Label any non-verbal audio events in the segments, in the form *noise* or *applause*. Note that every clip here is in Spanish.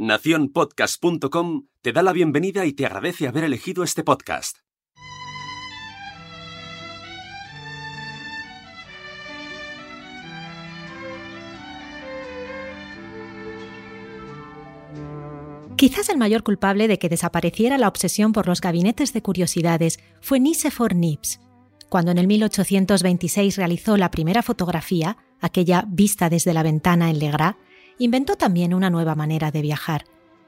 Naciónpodcast.com te da la bienvenida y te agradece haber elegido este podcast. Quizás el mayor culpable de que desapareciera la obsesión por los gabinetes de curiosidades fue Nicephore Nips. Cuando en el 1826 realizó la primera fotografía, aquella vista desde la ventana en Legras, inventó también una nueva manera de viajar.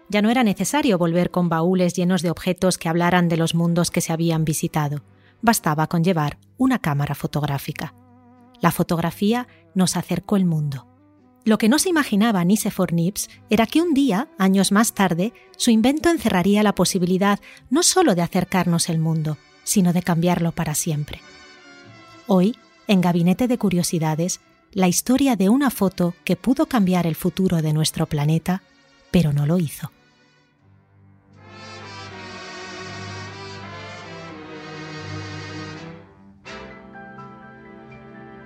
Ya no era necesario volver con baúles llenos de objetos que hablaran de los mundos que se habían visitado. Bastaba con llevar una cámara fotográfica. La fotografía nos acercó el mundo. Lo que no se imaginaba Nicephore Nips era que un día, años más tarde, su invento encerraría la posibilidad no solo de acercarnos el mundo, sino de cambiarlo para siempre. Hoy, en Gabinete de Curiosidades, la historia de una foto que pudo cambiar el futuro de nuestro planeta, pero no lo hizo.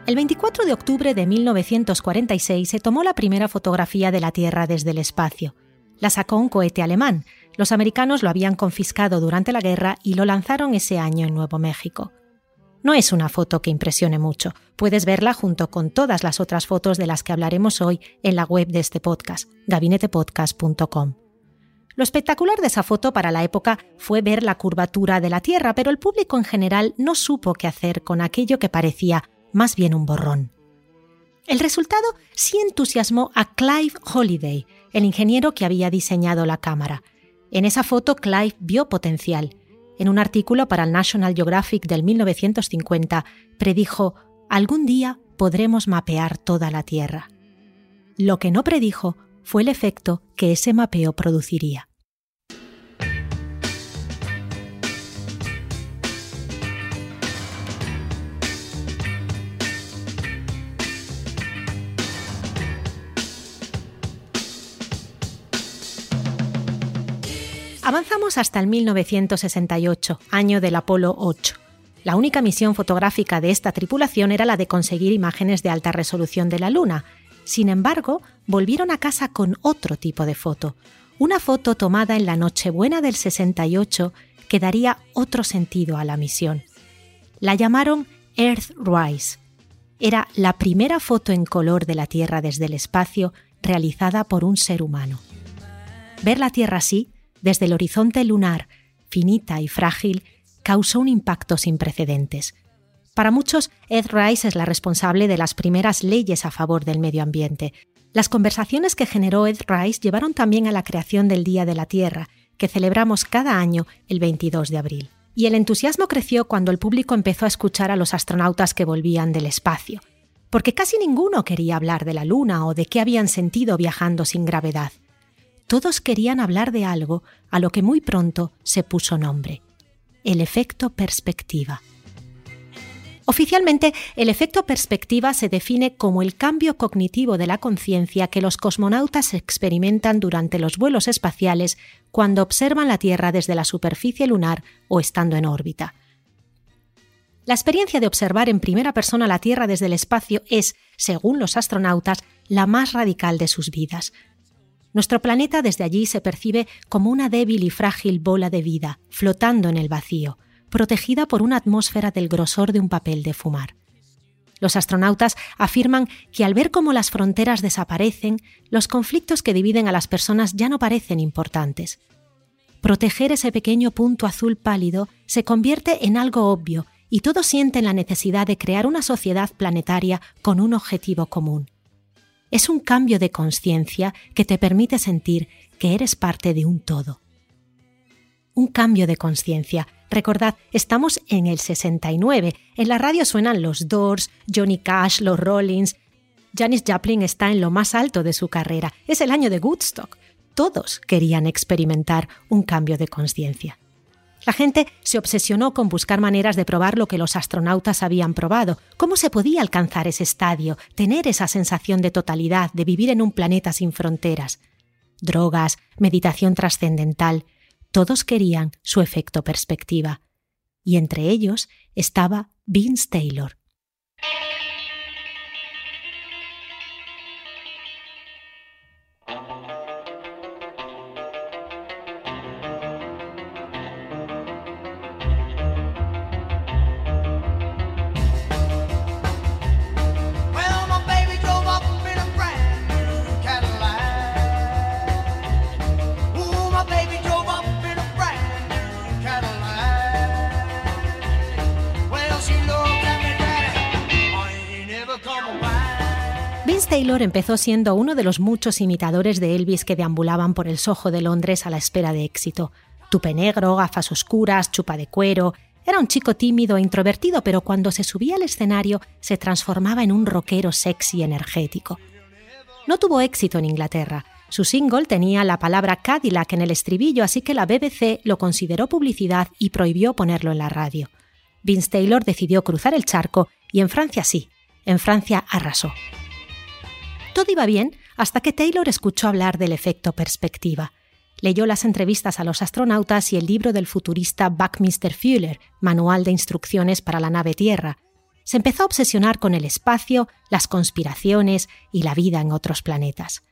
El 24 de octubre de 1946 se tomó la primera fotografía de la Tierra desde el espacio. La sacó un cohete alemán. Los americanos lo habían confiscado durante la guerra y lo lanzaron ese año en Nuevo México. No es una foto que impresione mucho. Puedes verla junto con todas las otras fotos de las que hablaremos hoy en la web de este podcast, gabinetepodcast.com. Lo espectacular de esa foto para la época fue ver la curvatura de la Tierra, pero el público en general no supo qué hacer con aquello que parecía más bien un borrón. El resultado sí entusiasmó a Clive Holiday, el ingeniero que había diseñado la cámara. En esa foto Clive vio potencial en un artículo para el National Geographic del 1950, predijo, algún día podremos mapear toda la Tierra. Lo que no predijo fue el efecto que ese mapeo produciría. Avanzamos hasta el 1968, año del Apolo 8. La única misión fotográfica de esta tripulación era la de conseguir imágenes de alta resolución de la Luna. Sin embargo, volvieron a casa con otro tipo de foto, una foto tomada en la Nochebuena del 68 que daría otro sentido a la misión. La llamaron Earthrise. Era la primera foto en color de la Tierra desde el espacio realizada por un ser humano. Ver la Tierra así desde el horizonte lunar, finita y frágil, causó un impacto sin precedentes. Para muchos, Ed Rice es la responsable de las primeras leyes a favor del medio ambiente. Las conversaciones que generó Ed Rice llevaron también a la creación del Día de la Tierra, que celebramos cada año el 22 de abril. Y el entusiasmo creció cuando el público empezó a escuchar a los astronautas que volvían del espacio, porque casi ninguno quería hablar de la Luna o de qué habían sentido viajando sin gravedad todos querían hablar de algo a lo que muy pronto se puso nombre, el efecto perspectiva. Oficialmente, el efecto perspectiva se define como el cambio cognitivo de la conciencia que los cosmonautas experimentan durante los vuelos espaciales cuando observan la Tierra desde la superficie lunar o estando en órbita. La experiencia de observar en primera persona la Tierra desde el espacio es, según los astronautas, la más radical de sus vidas, nuestro planeta desde allí se percibe como una débil y frágil bola de vida, flotando en el vacío, protegida por una atmósfera del grosor de un papel de fumar. Los astronautas afirman que al ver cómo las fronteras desaparecen, los conflictos que dividen a las personas ya no parecen importantes. Proteger ese pequeño punto azul pálido se convierte en algo obvio y todos sienten la necesidad de crear una sociedad planetaria con un objetivo común es un cambio de conciencia que te permite sentir que eres parte de un todo. Un cambio de conciencia. Recordad, estamos en el 69. En la radio suenan los Doors, Johnny Cash, los Rollins. Janis Joplin está en lo más alto de su carrera. Es el año de Woodstock. Todos querían experimentar un cambio de conciencia. La gente se obsesionó con buscar maneras de probar lo que los astronautas habían probado, cómo se podía alcanzar ese estadio, tener esa sensación de totalidad, de vivir en un planeta sin fronteras. Drogas, meditación trascendental, todos querían su efecto perspectiva. Y entre ellos estaba Vince Taylor. Empezó siendo uno de los muchos imitadores de Elvis que deambulaban por el Soho de Londres a la espera de éxito. Tupe negro, gafas oscuras, chupa de cuero. Era un chico tímido e introvertido, pero cuando se subía al escenario se transformaba en un rockero sexy y energético. No tuvo éxito en Inglaterra. Su single tenía la palabra Cadillac en el estribillo, así que la BBC lo consideró publicidad y prohibió ponerlo en la radio. Vince Taylor decidió cruzar el charco y en Francia sí, en Francia arrasó. Todo iba bien hasta que Taylor escuchó hablar del efecto perspectiva. Leyó las entrevistas a los astronautas y el libro del futurista Buckminster Fuller, Manual de Instrucciones para la nave Tierra. Se empezó a obsesionar con el espacio, las conspiraciones y la vida en otros planetas.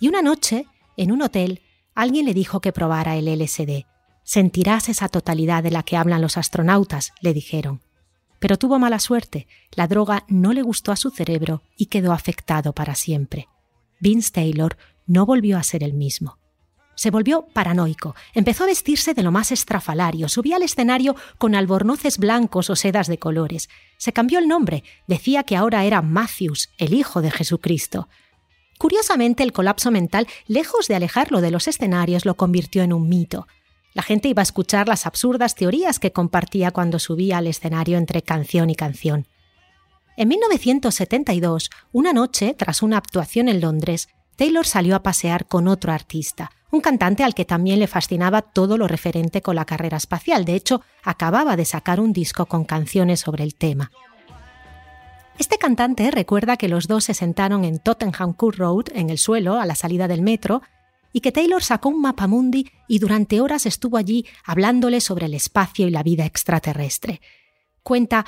Y una noche, en un hotel, alguien le dijo que probara el LSD. Sentirás esa totalidad de la que hablan los astronautas, le dijeron. Pero tuvo mala suerte, la droga no le gustó a su cerebro y quedó afectado para siempre. Vince Taylor no volvió a ser el mismo. Se volvió paranoico, empezó a vestirse de lo más estrafalario, subía al escenario con albornoces blancos o sedas de colores. Se cambió el nombre, decía que ahora era Matthews, el hijo de Jesucristo. Curiosamente, el colapso mental, lejos de alejarlo de los escenarios, lo convirtió en un mito. La gente iba a escuchar las absurdas teorías que compartía cuando subía al escenario entre canción y canción. En 1972, una noche, tras una actuación en Londres, Taylor salió a pasear con otro artista, un cantante al que también le fascinaba todo lo referente con la carrera espacial. De hecho, acababa de sacar un disco con canciones sobre el tema. Este cantante recuerda que los dos se sentaron en Tottenham Court Road, en el suelo, a la salida del metro, y que Taylor sacó un mapa mundi y durante horas estuvo allí hablándole sobre el espacio y la vida extraterrestre. Cuenta,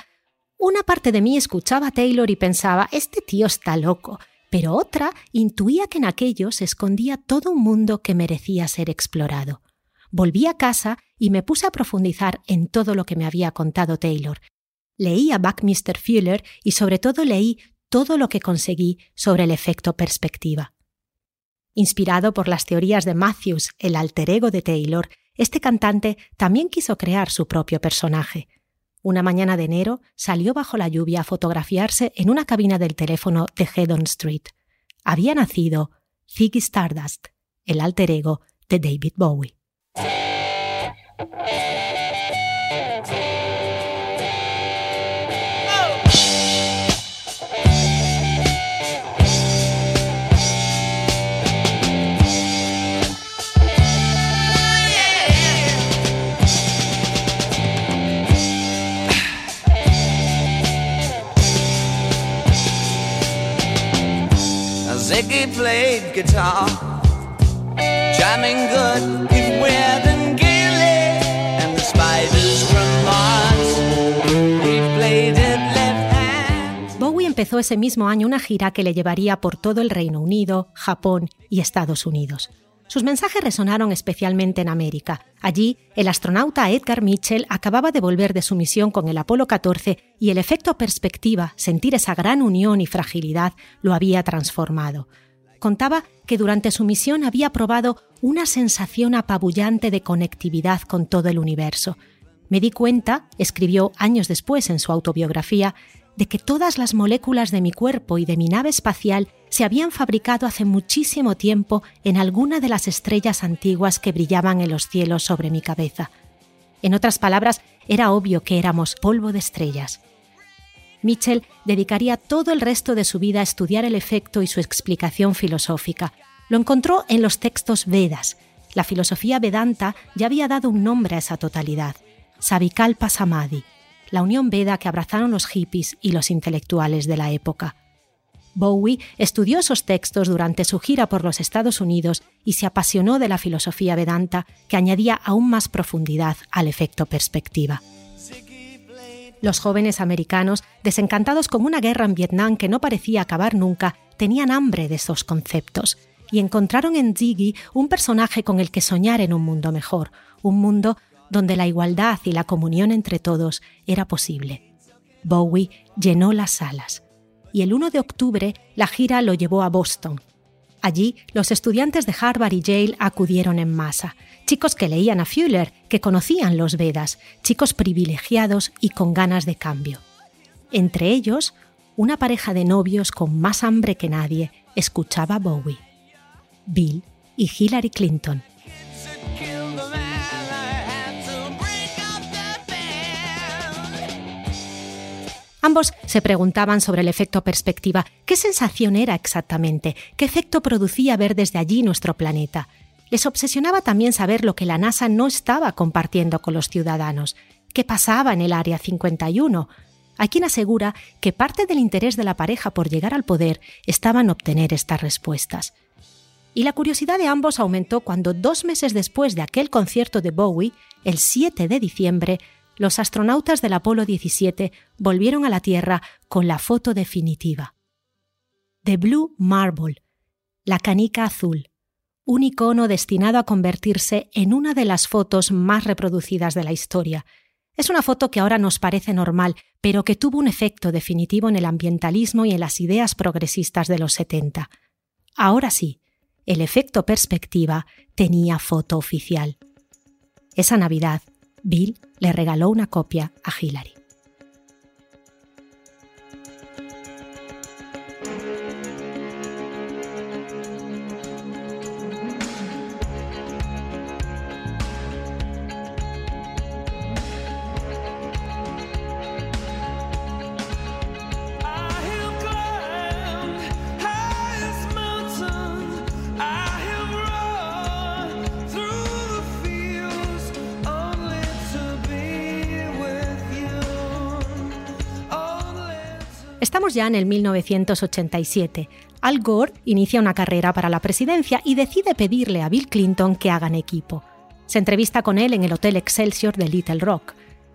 una parte de mí escuchaba a Taylor y pensaba, este tío está loco, pero otra intuía que en aquello se escondía todo un mundo que merecía ser explorado. Volví a casa y me puse a profundizar en todo lo que me había contado Taylor. Leí a Buckminster Fuller y sobre todo leí todo lo que conseguí sobre el efecto perspectiva. Inspirado por las teorías de Matthews, el alter ego de Taylor, este cantante también quiso crear su propio personaje. Una mañana de enero salió bajo la lluvia a fotografiarse en una cabina del teléfono de Hedon Street. Había nacido Ziggy Stardust, el alter ego de David Bowie. Played guitar, jamming good with and Gilly and the spiders from Mars. We played it left hand. Bowie empezó ese mismo año una gira que le llevaría por todo el Reino Unido, Japón y Estados Unidos. Sus mensajes resonaron especialmente en América. Allí, el astronauta Edgar Mitchell acababa de volver de su misión con el Apolo 14 y el efecto perspectiva, sentir esa gran unión y fragilidad, lo había transformado. Contaba que durante su misión había probado una sensación apabullante de conectividad con todo el universo. Me di cuenta, escribió años después en su autobiografía, de que todas las moléculas de mi cuerpo y de mi nave espacial se habían fabricado hace muchísimo tiempo en alguna de las estrellas antiguas que brillaban en los cielos sobre mi cabeza. En otras palabras, era obvio que éramos polvo de estrellas. Mitchell dedicaría todo el resto de su vida a estudiar el efecto y su explicación filosófica. Lo encontró en los textos Vedas. La filosofía Vedanta ya había dado un nombre a esa totalidad, Savikalpa Samadhi, la unión Veda que abrazaron los hippies y los intelectuales de la época. Bowie estudió esos textos durante su gira por los Estados Unidos y se apasionó de la filosofía Vedanta que añadía aún más profundidad al efecto perspectiva. Los jóvenes americanos, desencantados con una guerra en Vietnam que no parecía acabar nunca, tenían hambre de esos conceptos y encontraron en Ziggy un personaje con el que soñar en un mundo mejor, un mundo donde la igualdad y la comunión entre todos era posible. Bowie llenó las salas y el 1 de octubre la gira lo llevó a Boston. Allí los estudiantes de Harvard y Yale acudieron en masa, chicos que leían a Fuller, que conocían los Vedas, chicos privilegiados y con ganas de cambio. Entre ellos, una pareja de novios con más hambre que nadie escuchaba Bowie. Bill y Hillary Clinton. Ambos se preguntaban sobre el efecto perspectiva, qué sensación era exactamente, qué efecto producía ver desde allí nuestro planeta. Les obsesionaba también saber lo que la NASA no estaba compartiendo con los ciudadanos, qué pasaba en el Área 51. Hay quien asegura que parte del interés de la pareja por llegar al poder estaba en obtener estas respuestas. Y la curiosidad de ambos aumentó cuando dos meses después de aquel concierto de Bowie, el 7 de diciembre, los astronautas del Apolo 17 volvieron a la Tierra con la foto definitiva. The Blue Marble, la canica azul, un icono destinado a convertirse en una de las fotos más reproducidas de la historia. Es una foto que ahora nos parece normal, pero que tuvo un efecto definitivo en el ambientalismo y en las ideas progresistas de los 70. Ahora sí, el efecto perspectiva tenía foto oficial. Esa Navidad, Bill le regaló una copia a Hillary. Ya en el 1987. Al Gore inicia una carrera para la presidencia y decide pedirle a Bill Clinton que hagan equipo. Se entrevista con él en el Hotel Excelsior de Little Rock.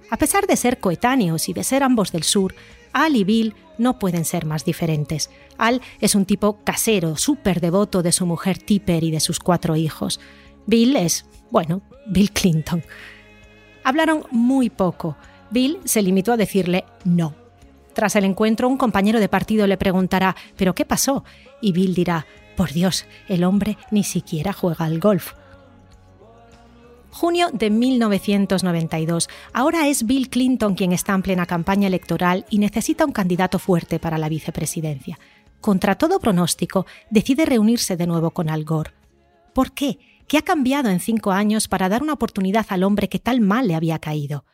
A pesar de ser coetáneos y de ser ambos del sur, Al y Bill no pueden ser más diferentes. Al es un tipo casero, súper devoto de su mujer Tipper y de sus cuatro hijos. Bill es, bueno, Bill Clinton. Hablaron muy poco. Bill se limitó a decirle no. Tras el encuentro, un compañero de partido le preguntará ¿pero qué pasó? Y Bill dirá por Dios, el hombre ni siquiera juega al golf. Junio de 1992. Ahora es Bill Clinton quien está en plena campaña electoral y necesita un candidato fuerte para la vicepresidencia. Contra todo pronóstico, decide reunirse de nuevo con Al Gore. ¿Por qué? ¿Qué ha cambiado en cinco años para dar una oportunidad al hombre que tal mal le había caído?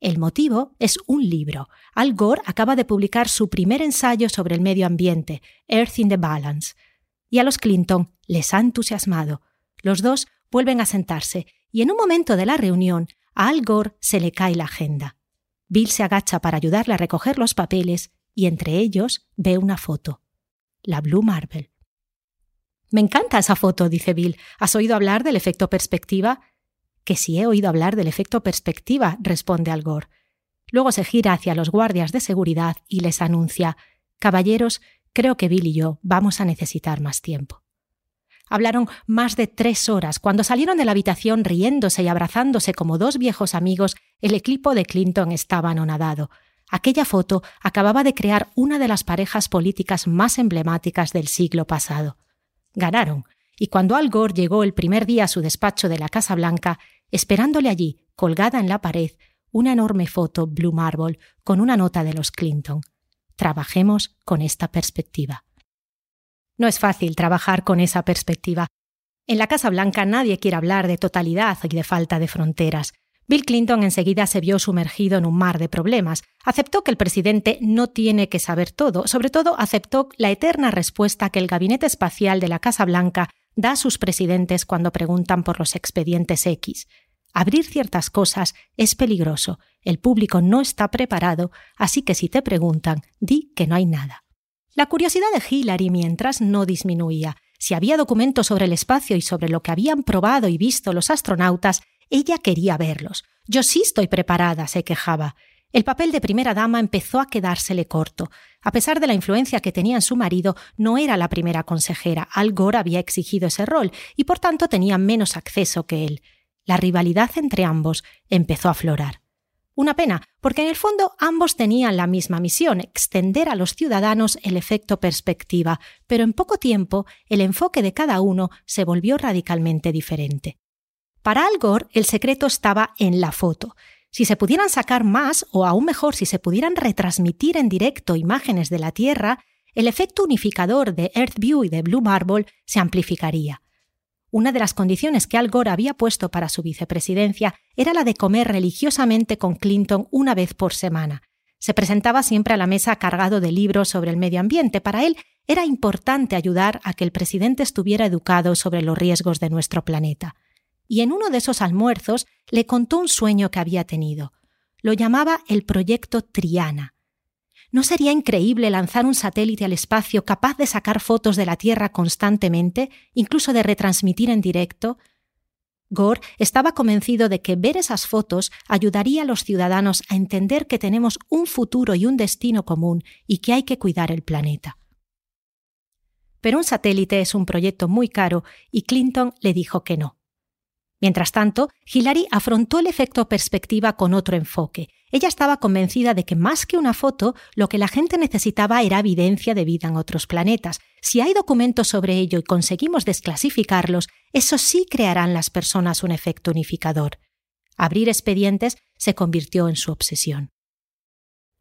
El motivo es un libro. Al Gore acaba de publicar su primer ensayo sobre el medio ambiente, Earth in the Balance. Y a los Clinton les ha entusiasmado. Los dos vuelven a sentarse y en un momento de la reunión a Al Gore se le cae la agenda. Bill se agacha para ayudarle a recoger los papeles y entre ellos ve una foto. La Blue Marble. Me encanta esa foto, dice Bill. ¿Has oído hablar del efecto perspectiva? Que si he oído hablar del efecto perspectiva, responde Al Gore. Luego se gira hacia los guardias de seguridad y les anuncia Caballeros, creo que Bill y yo vamos a necesitar más tiempo. Hablaron más de tres horas. Cuando salieron de la habitación riéndose y abrazándose como dos viejos amigos, el equipo de Clinton estaba anonadado. Aquella foto acababa de crear una de las parejas políticas más emblemáticas del siglo pasado. Ganaron, y cuando Al Gore llegó el primer día a su despacho de la Casa Blanca, esperándole allí, colgada en la pared, una enorme foto Blue Marble con una nota de los Clinton. Trabajemos con esta perspectiva. No es fácil trabajar con esa perspectiva. En la Casa Blanca nadie quiere hablar de totalidad y de falta de fronteras. Bill Clinton enseguida se vio sumergido en un mar de problemas. Aceptó que el presidente no tiene que saber todo, sobre todo aceptó la eterna respuesta que el Gabinete Espacial de la Casa Blanca da a sus presidentes cuando preguntan por los expedientes X. Abrir ciertas cosas es peligroso, el público no está preparado, así que si te preguntan, di que no hay nada. La curiosidad de Hillary mientras no disminuía. Si había documentos sobre el espacio y sobre lo que habían probado y visto los astronautas, ella quería verlos. Yo sí estoy preparada, se quejaba. El papel de primera dama empezó a quedársele corto. A pesar de la influencia que tenía en su marido, no era la primera consejera. Al Gore había exigido ese rol y por tanto tenía menos acceso que él. La rivalidad entre ambos empezó a aflorar. Una pena, porque en el fondo ambos tenían la misma misión, extender a los ciudadanos el efecto perspectiva, pero en poco tiempo el enfoque de cada uno se volvió radicalmente diferente. Para Al Gore el secreto estaba en la foto. Si se pudieran sacar más, o aún mejor, si se pudieran retransmitir en directo imágenes de la Tierra, el efecto unificador de EarthView y de Blue Marble se amplificaría. Una de las condiciones que Al Gore había puesto para su vicepresidencia era la de comer religiosamente con Clinton una vez por semana. Se presentaba siempre a la mesa cargado de libros sobre el medio ambiente. Para él era importante ayudar a que el presidente estuviera educado sobre los riesgos de nuestro planeta. Y en uno de esos almuerzos le contó un sueño que había tenido. Lo llamaba el proyecto Triana. ¿No sería increíble lanzar un satélite al espacio capaz de sacar fotos de la Tierra constantemente, incluso de retransmitir en directo? Gore estaba convencido de que ver esas fotos ayudaría a los ciudadanos a entender que tenemos un futuro y un destino común y que hay que cuidar el planeta. Pero un satélite es un proyecto muy caro y Clinton le dijo que no. Mientras tanto, Hillary afrontó el efecto perspectiva con otro enfoque. Ella estaba convencida de que más que una foto, lo que la gente necesitaba era evidencia de vida en otros planetas. Si hay documentos sobre ello y conseguimos desclasificarlos, eso sí crearán las personas un efecto unificador. Abrir expedientes se convirtió en su obsesión.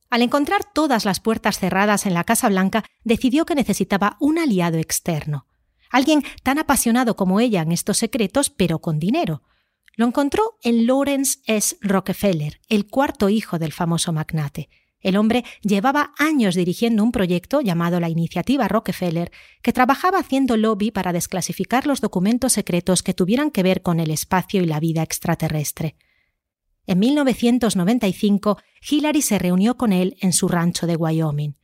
Al encontrar todas las puertas cerradas en la Casa Blanca, decidió que necesitaba un aliado externo, alguien tan apasionado como ella en estos secretos, pero con dinero. Lo encontró en Lawrence S. Rockefeller, el cuarto hijo del famoso magnate. El hombre llevaba años dirigiendo un proyecto llamado la Iniciativa Rockefeller, que trabajaba haciendo lobby para desclasificar los documentos secretos que tuvieran que ver con el espacio y la vida extraterrestre. En 1995, Hillary se reunió con él en su rancho de Wyoming.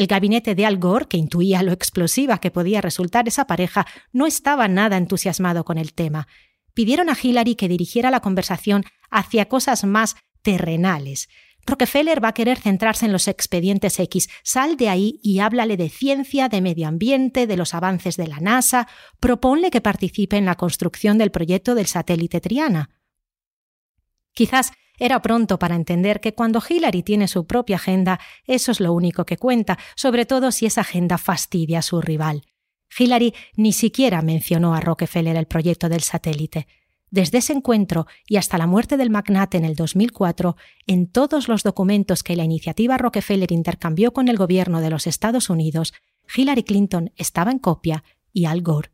El gabinete de Al Gore, que intuía lo explosiva que podía resultar esa pareja, no estaba nada entusiasmado con el tema. Pidieron a Hillary que dirigiera la conversación hacia cosas más terrenales. Rockefeller va a querer centrarse en los expedientes X. Sal de ahí y háblale de ciencia, de medio ambiente, de los avances de la NASA. Proponle que participe en la construcción del proyecto del satélite Triana. Quizás era pronto para entender que cuando Hillary tiene su propia agenda, eso es lo único que cuenta, sobre todo si esa agenda fastidia a su rival. Hillary ni siquiera mencionó a Rockefeller el proyecto del satélite. Desde ese encuentro y hasta la muerte del magnate en el 2004, en todos los documentos que la iniciativa Rockefeller intercambió con el gobierno de los Estados Unidos, Hillary Clinton estaba en copia y Al Gore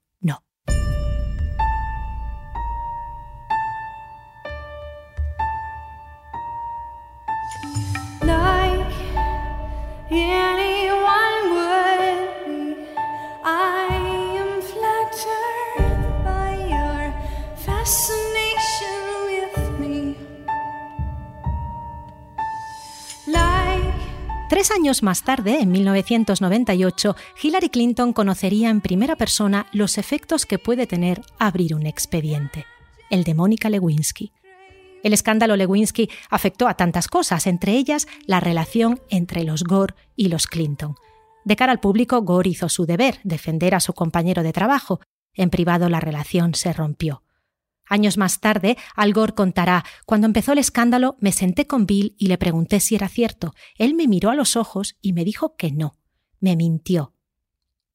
años más tarde, en 1998, Hillary Clinton conocería en primera persona los efectos que puede tener abrir un expediente, el de Mónica Lewinsky. El escándalo Lewinsky afectó a tantas cosas, entre ellas la relación entre los Gore y los Clinton. De cara al público, Gore hizo su deber, defender a su compañero de trabajo. En privado la relación se rompió. Años más tarde, Al Gore contará, cuando empezó el escándalo me senté con Bill y le pregunté si era cierto. Él me miró a los ojos y me dijo que no. Me mintió.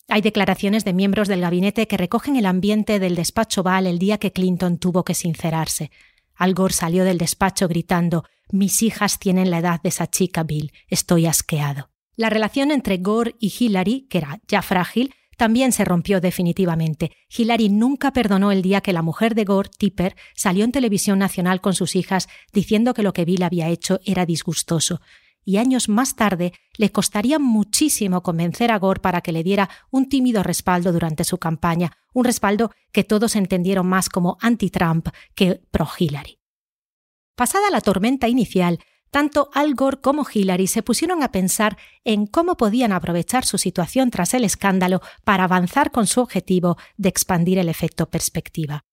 Hay declaraciones de miembros del gabinete que recogen el ambiente del despacho Val el día que Clinton tuvo que sincerarse. Al Gore salió del despacho gritando Mis hijas tienen la edad de esa chica Bill. Estoy asqueado. La relación entre Gore y Hillary, que era ya frágil, también se rompió definitivamente. Hillary nunca perdonó el día que la mujer de Gore, Tipper, salió en televisión nacional con sus hijas diciendo que lo que Bill había hecho era disgustoso. Y años más tarde le costaría muchísimo convencer a Gore para que le diera un tímido respaldo durante su campaña, un respaldo que todos entendieron más como anti-Trump que pro-Hillary. Pasada la tormenta inicial, tanto Al Gore como Hillary se pusieron a pensar en cómo podían aprovechar su situación tras el escándalo para avanzar con su objetivo de expandir el efecto perspectiva.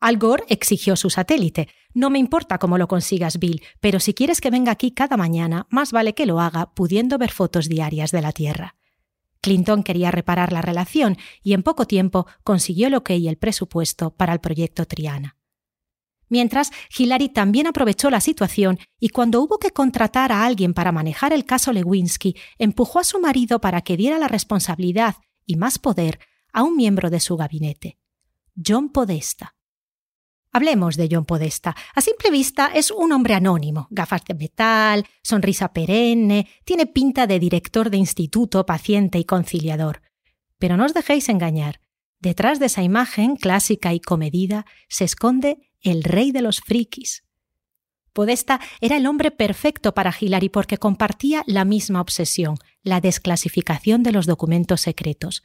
Al Gore exigió su satélite. No me importa cómo lo consigas, Bill, pero si quieres que venga aquí cada mañana, más vale que lo haga pudiendo ver fotos diarias de la Tierra. Clinton quería reparar la relación y en poco tiempo consiguió lo que y el presupuesto para el proyecto Triana. Mientras, Hillary también aprovechó la situación y cuando hubo que contratar a alguien para manejar el caso Lewinsky, empujó a su marido para que diera la responsabilidad y más poder a un miembro de su gabinete, John Podesta. Hablemos de John Podesta. A simple vista es un hombre anónimo, gafas de metal, sonrisa perenne, tiene pinta de director de instituto, paciente y conciliador. Pero no os dejéis engañar. Detrás de esa imagen clásica y comedida se esconde el rey de los frikis. Podesta era el hombre perfecto para Hillary porque compartía la misma obsesión, la desclasificación de los documentos secretos.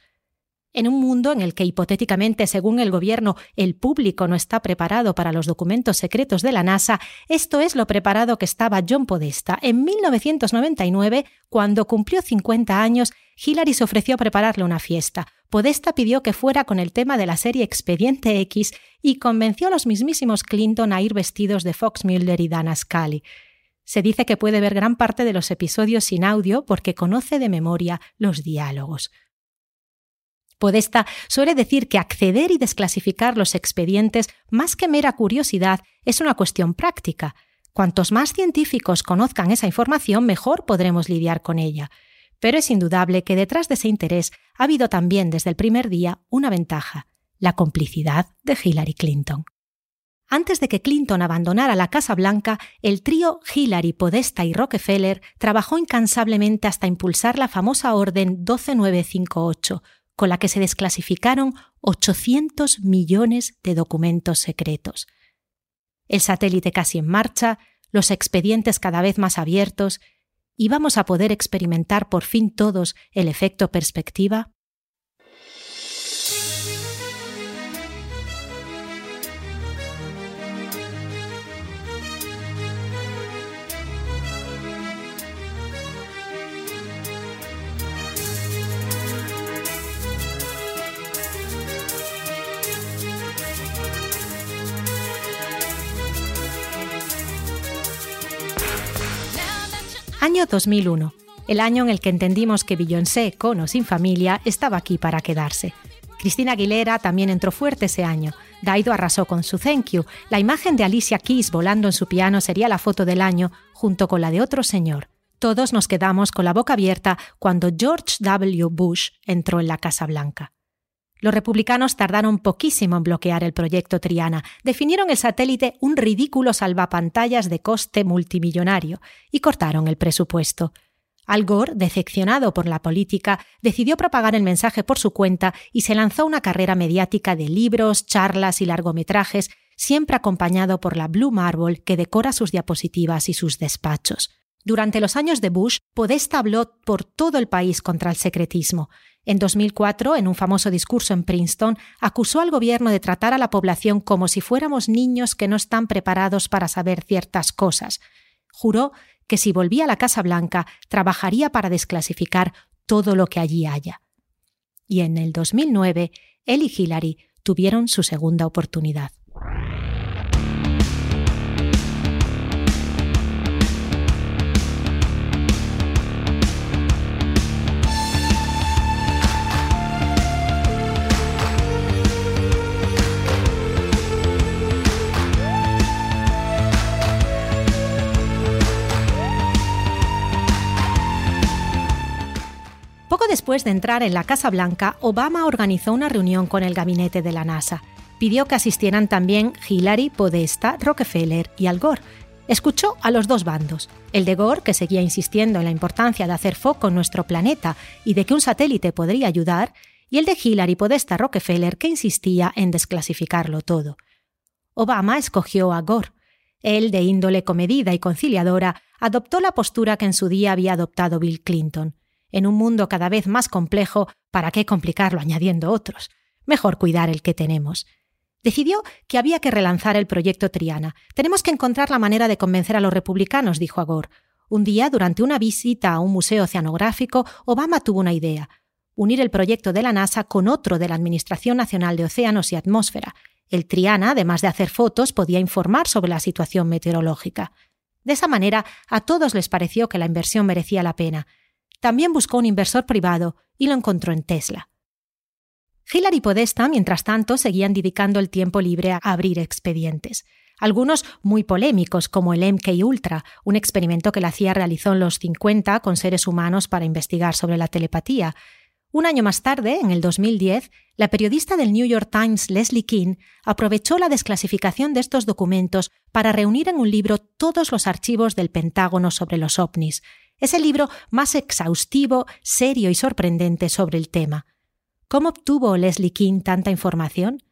En un mundo en el que hipotéticamente, según el gobierno, el público no está preparado para los documentos secretos de la NASA, esto es lo preparado que estaba John Podesta. En 1999, cuando cumplió 50 años, Hillary se ofreció a prepararle una fiesta. Podesta pidió que fuera con el tema de la serie Expediente X y convenció a los mismísimos Clinton a ir vestidos de Fox Mulder y Dana Scully. Se dice que puede ver gran parte de los episodios sin audio porque conoce de memoria los diálogos. Podesta suele decir que acceder y desclasificar los expedientes, más que mera curiosidad, es una cuestión práctica. Cuantos más científicos conozcan esa información, mejor podremos lidiar con ella. Pero es indudable que detrás de ese interés ha habido también desde el primer día una ventaja, la complicidad de Hillary Clinton. Antes de que Clinton abandonara la Casa Blanca, el trío Hillary, Podesta y Rockefeller trabajó incansablemente hasta impulsar la famosa Orden 12958, con la que se desclasificaron 800 millones de documentos secretos. El satélite casi en marcha, los expedientes cada vez más abiertos, ¿y vamos a poder experimentar por fin todos el efecto perspectiva? Año 2001, el año en el que entendimos que Beyoncé, con o sin familia, estaba aquí para quedarse. Cristina Aguilera también entró fuerte ese año. Daido arrasó con su Thank You. La imagen de Alicia Keys volando en su piano sería la foto del año, junto con la de otro señor. Todos nos quedamos con la boca abierta cuando George W. Bush entró en la Casa Blanca. Los republicanos tardaron poquísimo en bloquear el proyecto Triana. Definieron el satélite un ridículo salvapantallas de coste multimillonario y cortaron el presupuesto. Al Gore, decepcionado por la política, decidió propagar el mensaje por su cuenta y se lanzó una carrera mediática de libros, charlas y largometrajes, siempre acompañado por la Blue Marble que decora sus diapositivas y sus despachos. Durante los años de Bush, Podesta habló por todo el país contra el secretismo. En 2004, en un famoso discurso en Princeton, acusó al gobierno de tratar a la población como si fuéramos niños que no están preparados para saber ciertas cosas. Juró que si volvía a la Casa Blanca, trabajaría para desclasificar todo lo que allí haya. Y en el 2009, él y Hillary tuvieron su segunda oportunidad. Después de entrar en la Casa Blanca, Obama organizó una reunión con el gabinete de la NASA. Pidió que asistieran también Hillary, Podesta, Rockefeller y Al Gore. Escuchó a los dos bandos, el de Gore, que seguía insistiendo en la importancia de hacer foco en nuestro planeta y de que un satélite podría ayudar, y el de Hillary, Podesta, Rockefeller, que insistía en desclasificarlo todo. Obama escogió a Gore. Él, de índole comedida y conciliadora, adoptó la postura que en su día había adoptado Bill Clinton. En un mundo cada vez más complejo, ¿para qué complicarlo añadiendo otros? Mejor cuidar el que tenemos. Decidió que había que relanzar el proyecto Triana. Tenemos que encontrar la manera de convencer a los republicanos, dijo Agor. Un día, durante una visita a un museo oceanográfico, Obama tuvo una idea unir el proyecto de la NASA con otro de la Administración Nacional de Océanos y Atmósfera. El Triana, además de hacer fotos, podía informar sobre la situación meteorológica. De esa manera, a todos les pareció que la inversión merecía la pena. También buscó un inversor privado y lo encontró en Tesla. Hillary y Podesta, mientras tanto, seguían dedicando el tiempo libre a abrir expedientes. Algunos muy polémicos, como el MK Ultra, un experimento que la CIA realizó en los 50 con seres humanos para investigar sobre la telepatía. Un año más tarde, en el 2010, la periodista del New York Times Leslie King aprovechó la desclasificación de estos documentos para reunir en un libro todos los archivos del Pentágono sobre los ovnis. Es el libro más exhaustivo, serio y sorprendente sobre el tema. ¿Cómo obtuvo Leslie King tanta información?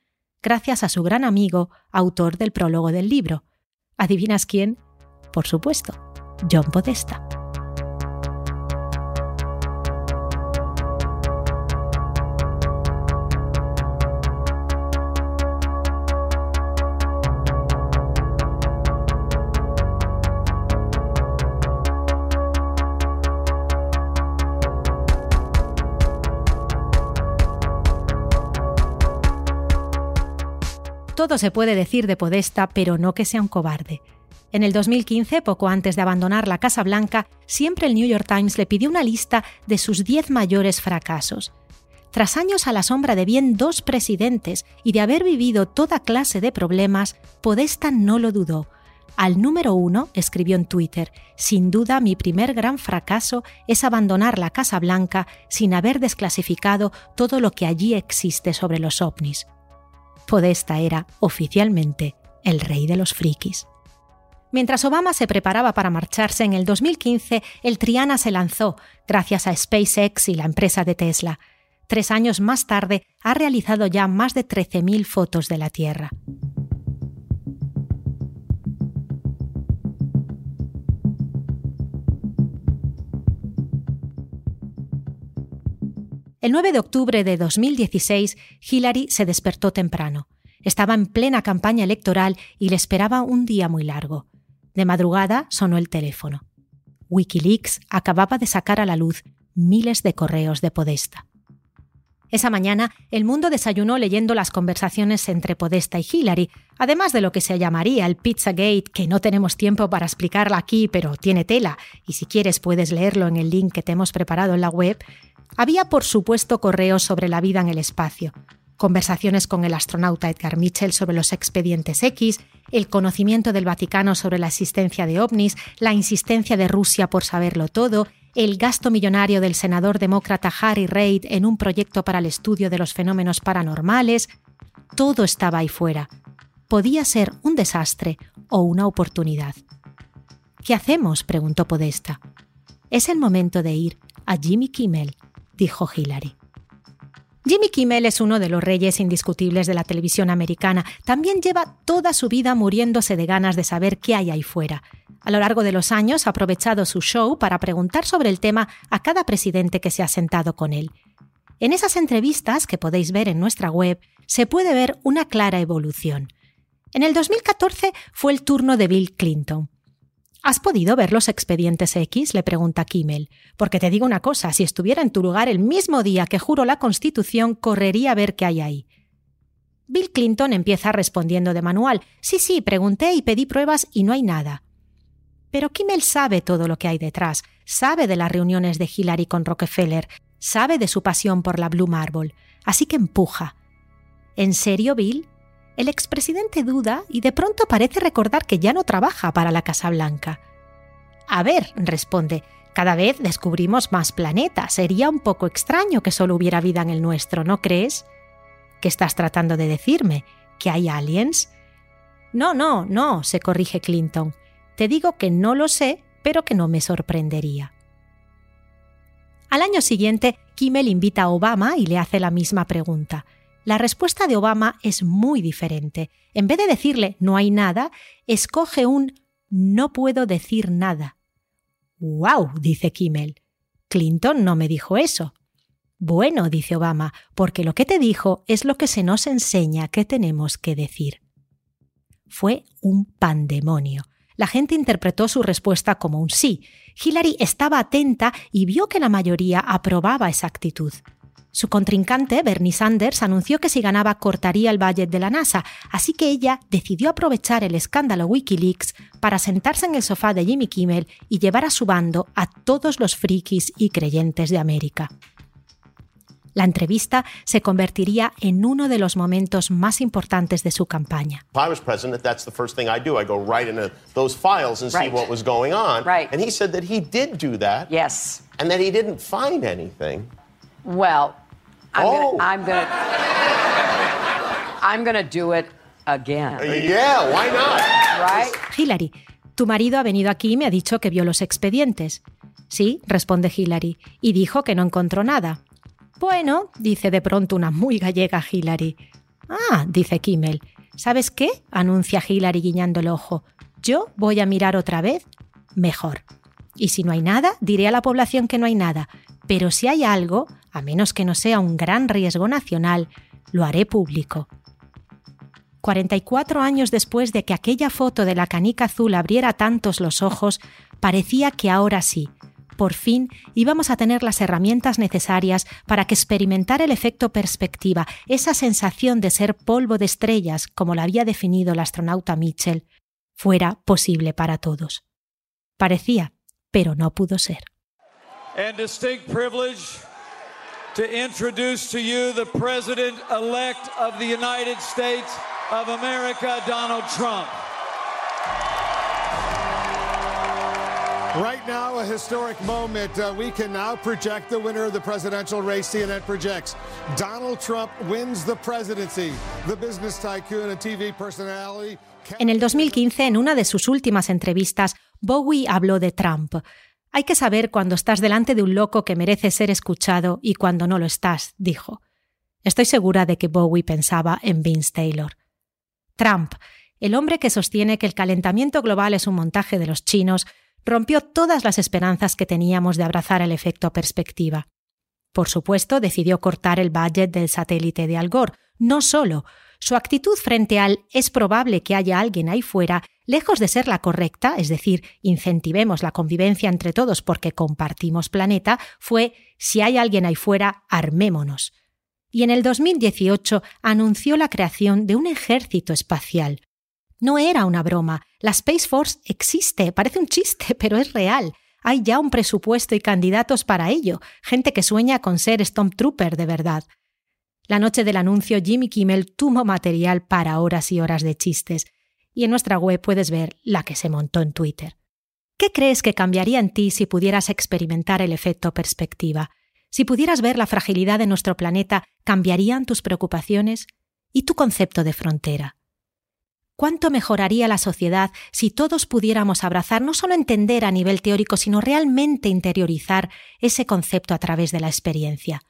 Gracias a su gran amigo, autor del prólogo del libro. ¿Adivinas quién? Por supuesto, John Podesta. Todo se puede decir de Podesta, pero no que sea un cobarde. En el 2015, poco antes de abandonar la Casa Blanca, siempre el New York Times le pidió una lista de sus 10 mayores fracasos. Tras años a la sombra de bien dos presidentes y de haber vivido toda clase de problemas, Podesta no lo dudó. Al número uno, escribió en Twitter, sin duda mi primer gran fracaso es abandonar la Casa Blanca sin haber desclasificado todo lo que allí existe sobre los ovnis. Podesta era, oficialmente, el rey de los frikis. Mientras Obama se preparaba para marcharse en el 2015, el Triana se lanzó, gracias a SpaceX y la empresa de Tesla. Tres años más tarde, ha realizado ya más de 13.000 fotos de la Tierra. El 9 de octubre de 2016, Hillary se despertó temprano. Estaba en plena campaña electoral y le esperaba un día muy largo. De madrugada sonó el teléfono. Wikileaks acababa de sacar a la luz miles de correos de Podesta. Esa mañana, el mundo desayunó leyendo las conversaciones entre Podesta y Hillary, además de lo que se llamaría el Pizzagate, que no tenemos tiempo para explicarla aquí, pero tiene tela, y si quieres puedes leerlo en el link que te hemos preparado en la web, había, por supuesto, correos sobre la vida en el espacio, conversaciones con el astronauta Edgar Mitchell sobre los expedientes X, el conocimiento del Vaticano sobre la existencia de ovnis, la insistencia de Rusia por saberlo todo, el gasto millonario del senador demócrata Harry Reid en un proyecto para el estudio de los fenómenos paranormales, todo estaba ahí fuera. Podía ser un desastre o una oportunidad. ¿Qué hacemos? preguntó Podesta. Es el momento de ir a Jimmy Kimmel dijo Hillary. Jimmy Kimmel es uno de los reyes indiscutibles de la televisión americana. También lleva toda su vida muriéndose de ganas de saber qué hay ahí fuera. A lo largo de los años ha aprovechado su show para preguntar sobre el tema a cada presidente que se ha sentado con él. En esas entrevistas, que podéis ver en nuestra web, se puede ver una clara evolución. En el 2014 fue el turno de Bill Clinton. ¿Has podido ver los expedientes X? le pregunta Kimmel. Porque te digo una cosa, si estuviera en tu lugar el mismo día que juro la Constitución, correría a ver qué hay ahí. Bill Clinton empieza respondiendo de manual. Sí, sí, pregunté y pedí pruebas y no hay nada. Pero Kimmel sabe todo lo que hay detrás, sabe de las reuniones de Hillary con Rockefeller, sabe de su pasión por la Blue Marble, así que empuja. ¿En serio, Bill? El expresidente duda y de pronto parece recordar que ya no trabaja para la Casa Blanca. A ver, responde, cada vez descubrimos más planetas. Sería un poco extraño que solo hubiera vida en el nuestro, ¿no crees? ¿Qué estás tratando de decirme? ¿Que hay aliens? No, no, no, se corrige Clinton. Te digo que no lo sé, pero que no me sorprendería. Al año siguiente, Kimmel invita a Obama y le hace la misma pregunta. La respuesta de Obama es muy diferente. En vez de decirle no hay nada, escoge un no puedo decir nada. ¡Wow! dice Kimmel. Clinton no me dijo eso. Bueno, dice Obama, porque lo que te dijo es lo que se nos enseña que tenemos que decir. Fue un pandemonio. La gente interpretó su respuesta como un sí. Hillary estaba atenta y vio que la mayoría aprobaba esa actitud. Su contrincante, Bernie Sanders, anunció que si ganaba cortaría el budget de la NASA, así que ella decidió aprovechar el escándalo Wikileaks para sentarse en el sofá de Jimmy Kimmel y llevar a su bando a todos los frikis y creyentes de América. La entrevista se convertiría en uno de los momentos más importantes de su campaña. I was president, that's the first thing I do. I go right into those files and see what was going on. Right. And he said that he did do that. Yes. And that he didn't find anything. Well, I'm Oh. gonna, I'm gonna, I'm gonna do it again, Yeah, why not? right? Hillary, tu marido ha venido aquí y me ha dicho que vio los expedientes. Sí, responde Hillary, y dijo que no encontró nada. Bueno, dice de pronto una muy gallega Hillary. Ah, dice Kimmel. ¿Sabes qué? anuncia Hillary guiñando el ojo. Yo voy a mirar otra vez. Mejor. Y si no hay nada, diré a la población que no hay nada. Pero si hay algo, a menos que no sea un gran riesgo nacional, lo haré público. 44 años después de que aquella foto de la canica azul abriera tantos los ojos, parecía que ahora sí, por fin íbamos a tener las herramientas necesarias para que experimentar el efecto perspectiva, esa sensación de ser polvo de estrellas, como la había definido el astronauta Mitchell, fuera posible para todos. Parecía, pero no pudo ser. To introduce to you the President elect of the United States of America, Donald Trump. Right now, a historic moment. Uh, we can now project the winner of the presidential race. CNN projects Donald Trump wins the presidency. The business tycoon and TV personality. En el 2015, en una de sus últimas entrevistas, Bowie habló de Trump. Hay que saber cuando estás delante de un loco que merece ser escuchado y cuando no lo estás, dijo. Estoy segura de que Bowie pensaba en Vince Taylor. Trump, el hombre que sostiene que el calentamiento global es un montaje de los chinos, rompió todas las esperanzas que teníamos de abrazar el efecto perspectiva. Por supuesto, decidió cortar el budget del satélite de Al Gore. No solo, su actitud frente al es probable que haya alguien ahí fuera, lejos de ser la correcta, es decir, incentivemos la convivencia entre todos porque compartimos planeta, fue si hay alguien ahí fuera, armémonos. Y en el 2018 anunció la creación de un ejército espacial. No era una broma. La Space Force existe, parece un chiste, *laughs* pero es real. Hay ya un presupuesto y candidatos para ello, gente que sueña con ser Stormtrooper de verdad. La noche del anuncio, Jimmy Kimmel tuvo material para horas y horas de chistes, y en nuestra web puedes ver la que se montó en Twitter. ¿Qué crees que cambiaría en ti si pudieras experimentar el efecto perspectiva? Si pudieras ver la fragilidad de nuestro planeta, ¿cambiarían tus preocupaciones? ¿Y tu concepto de frontera? ¿Cuánto mejoraría la sociedad si todos pudiéramos abrazar, no solo entender a nivel teórico, sino realmente interiorizar ese concepto a través de la experiencia?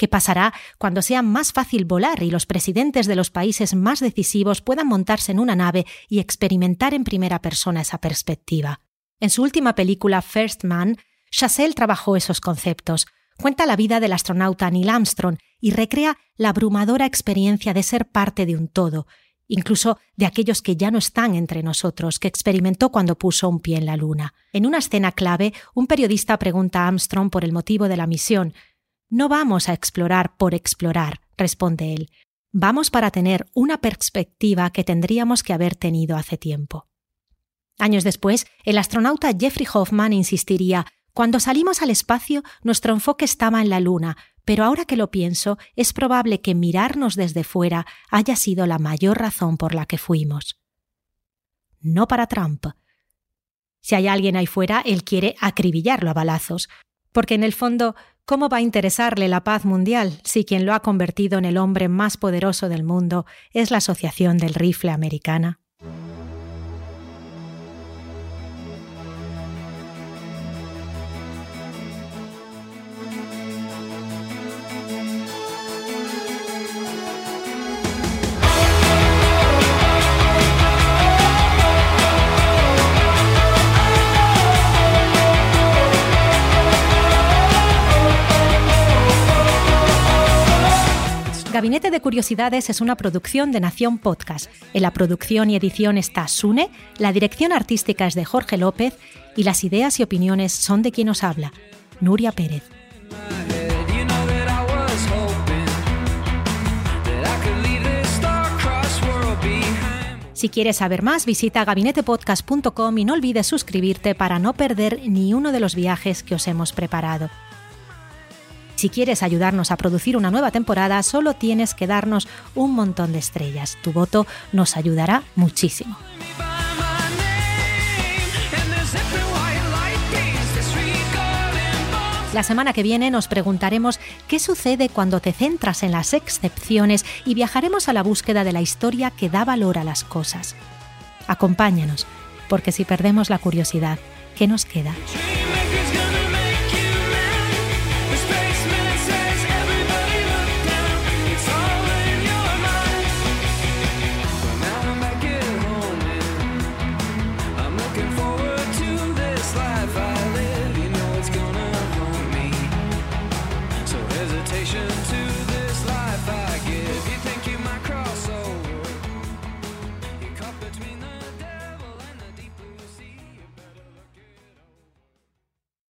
¿Qué pasará cuando sea más fácil volar y los presidentes de los países más decisivos puedan montarse en una nave y experimentar en primera persona esa perspectiva? En su última película First Man, Chazelle trabajó esos conceptos, cuenta la vida del astronauta Neil Armstrong y recrea la abrumadora experiencia de ser parte de un todo, incluso de aquellos que ya no están entre nosotros, que experimentó cuando puso un pie en la Luna. En una escena clave, un periodista pregunta a Armstrong por el motivo de la misión. No vamos a explorar por explorar, responde él. Vamos para tener una perspectiva que tendríamos que haber tenido hace tiempo. Años después, el astronauta Jeffrey Hoffman insistiría cuando salimos al espacio, nuestro enfoque estaba en la Luna, pero ahora que lo pienso, es probable que mirarnos desde fuera haya sido la mayor razón por la que fuimos. No para Trump. Si hay alguien ahí fuera, él quiere acribillarlo a balazos, porque en el fondo, ¿cómo va a interesarle la paz mundial si quien lo ha convertido en el hombre más poderoso del mundo es la Asociación del Rifle Americana? Gabinete de Curiosidades es una producción de Nación Podcast. En la producción y edición está Sune, la dirección artística es de Jorge López y las ideas y opiniones son de quien os habla, Nuria Pérez. Si quieres saber más, visita gabinetepodcast.com y no olvides suscribirte para no perder ni uno de los viajes que os hemos preparado. Si quieres ayudarnos a producir una nueva temporada, solo tienes que darnos un montón de estrellas. Tu voto nos ayudará muchísimo. La semana que viene nos preguntaremos qué sucede cuando te centras en las excepciones y viajaremos a la búsqueda de la historia que da valor a las cosas. Acompáñanos, porque si perdemos la curiosidad, ¿qué nos queda?